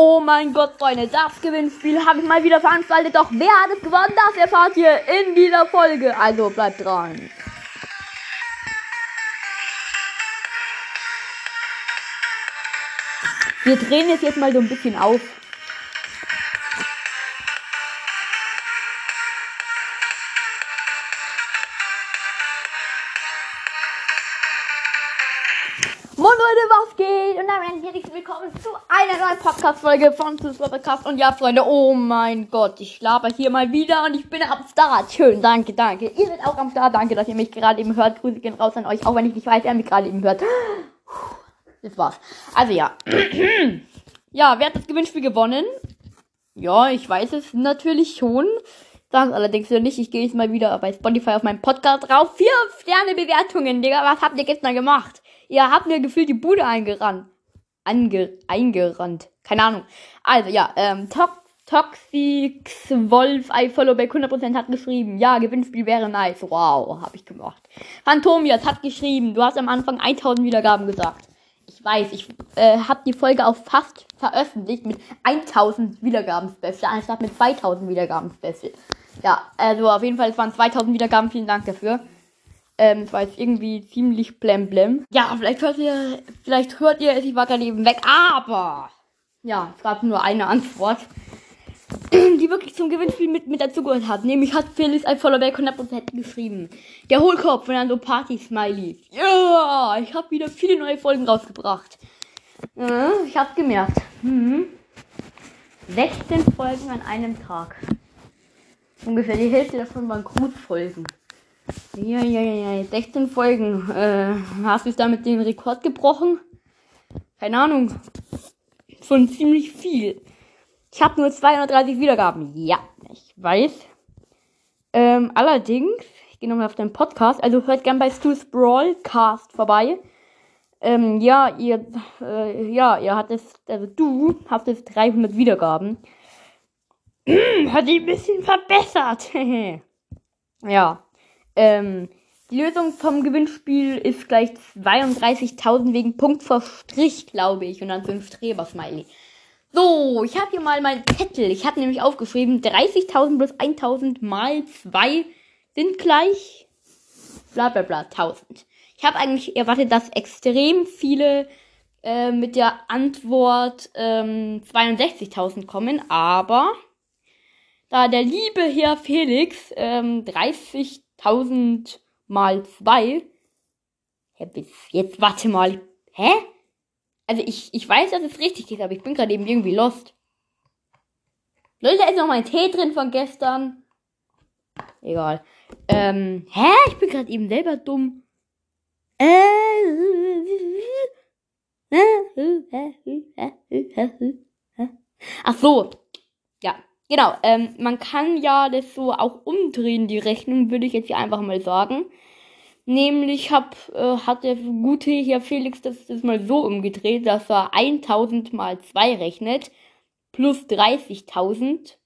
Oh mein Gott, Freunde, das Gewinnspiel habe ich mal wieder veranstaltet. Doch wer hat es gewonnen? Das erfahrt ihr in dieser Folge. Also bleibt dran. Wir drehen es jetzt mal so ein bisschen auf. Moin Leute, was geht? Und damit herzlich willkommen zu einer neuen Podcast-Folge von Podcast. Und ja, Freunde, oh mein Gott, ich laber hier mal wieder und ich bin am Start. Schön, danke, danke. Ihr seid auch am Start. Danke, dass ihr mich gerade eben hört. Grüße gehen raus an euch, auch wenn ich nicht weiß, wer mich gerade eben hört. Das war's. Also ja. ja, wer hat das Gewinnspiel gewonnen? Ja, ich weiß es natürlich schon. Das allerdings noch nicht. Ich gehe jetzt mal wieder bei Spotify auf meinen Podcast drauf. Vier Sterne Bewertungen, Digga. Was habt ihr gestern gemacht? Ihr habt mir gefühlt die Bude eingerannt. Ange eingerannt. Keine Ahnung. Also, ja, ähm, Tox Toxix Wolf I Follow Back 100% hat geschrieben, ja, Gewinnspiel wäre nice. Wow, habe ich gemacht. Phantomias hat geschrieben, du hast am Anfang 1000 Wiedergaben gesagt. Ich weiß, ich äh, habe die Folge auch fast veröffentlicht mit 1000 Wiedergaben Special, anstatt mit 2000 Wiedergaben Special. Ja, also auf jeden Fall, es waren 2000 Wiedergaben, vielen Dank dafür. Ähm, es war jetzt irgendwie ziemlich blemblem. Ja, vielleicht hört ihr, vielleicht hört ihr es, ich war gerade eben weg, aber ja, es gab nur eine Antwort, die wirklich zum Gewinnspiel mit, mit dazugehört hat. Nämlich hat Felix ein Followback 100% geschrieben. Der Hohlkopf und dann so Party-Smileys. Ja, ich habe wieder viele neue Folgen rausgebracht. Ja, ich hab's gemerkt. Mhm. 16 Folgen an einem Tag. Ungefähr die Hälfte davon waren Grußfolgen. Ja, ja, ja, ja. 16 Folgen. Äh, hast du damit den Rekord gebrochen? Keine Ahnung. Von ziemlich viel. Ich habe nur 230 Wiedergaben. Ja, ich weiß. Ähm, allerdings, ich gehe nochmal auf deinen Podcast. Also hört gern bei Stu's Brawlcast vorbei. Ähm, ja, ihr, äh, ja, ihr hattest, also du hast jetzt 300 Wiedergaben. Hat die ein bisschen verbessert. ja. Ähm, die Lösung vom Gewinnspiel ist gleich 32.000 wegen Punkt vor Strich, glaube ich. Und dann 5 Streber-Smiley. So, ich habe hier mal meinen Zettel. Ich habe nämlich aufgeschrieben, 30.000 plus 1.000 mal 2 sind gleich bla bla bla 1000. Ich habe eigentlich erwartet, dass extrem viele äh, mit der Antwort ähm, 62.000 kommen, aber da der liebe Herr Felix ähm, 30.000 mal 2, jetzt warte mal, hä? Also ich, ich weiß, dass es richtig ist, aber ich bin gerade eben irgendwie lost. Leute, da ist noch mein Tee drin von gestern. Egal. Ähm, hä? Ich bin gerade eben selber dumm. Ach so. Genau. Ähm, man kann ja das so auch umdrehen, die Rechnung, würde ich jetzt hier einfach mal sagen. Nämlich hab, äh, hat der gute hier Felix das, das mal so umgedreht, dass er 1000 mal 2 rechnet, plus 30.000.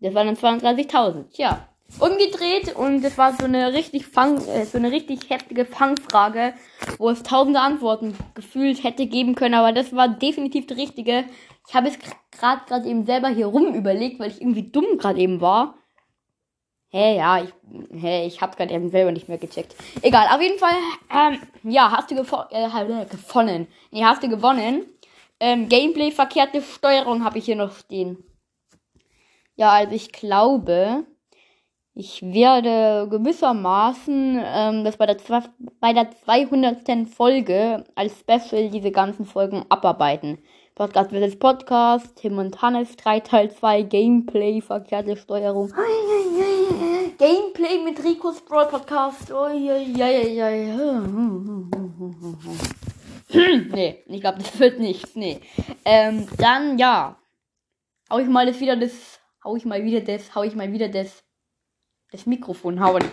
Das waren dann 32.000. Ja. Umgedreht und das war so eine richtig Fang, äh, so eine richtig heftige Fangfrage, wo es tausende Antworten gefühlt hätte geben können, aber das war definitiv die richtige. Ich habe es gerade gerade eben selber hier rum überlegt, weil ich irgendwie dumm gerade eben war. Hä, hey, ja, ich, hey, ich hab gerade eben selber nicht mehr gecheckt. Egal, auf jeden Fall, ähm, ja, hast du äh, gewonnen. Nee, hast du gewonnen. Ähm, Gameplay, verkehrte Steuerung habe ich hier noch stehen. Ja, also ich glaube, ich werde gewissermaßen ähm, das bei der, bei der 200. Folge als Special diese ganzen Folgen abarbeiten. Podcast vs. Podcast, Tim und Hannes 3 Teil 2, Gameplay, verkehrte Steuerung. Gameplay mit Ricos Brawl Podcast. Ja. nee, ich glaube, das wird nichts. Nee. Ähm, dann, ja. Hau ich mal das wieder das. Hau ich mal wieder das. Hau ich mal wieder das. Das Mikrofon hauen.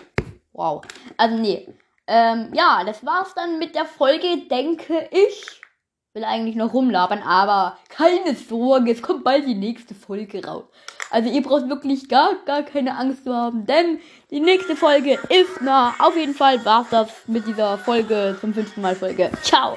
Wow. Also, nee. Ähm, ja, das war's dann mit der Folge, denke ich will eigentlich noch rumlabern, aber keine Sorge, es kommt bald die nächste Folge raus. Also ihr braucht wirklich gar, gar keine Angst zu haben, denn die nächste Folge ist nah. Auf jeden Fall war's das mit dieser Folge zum fünften Mal Folge. Ciao!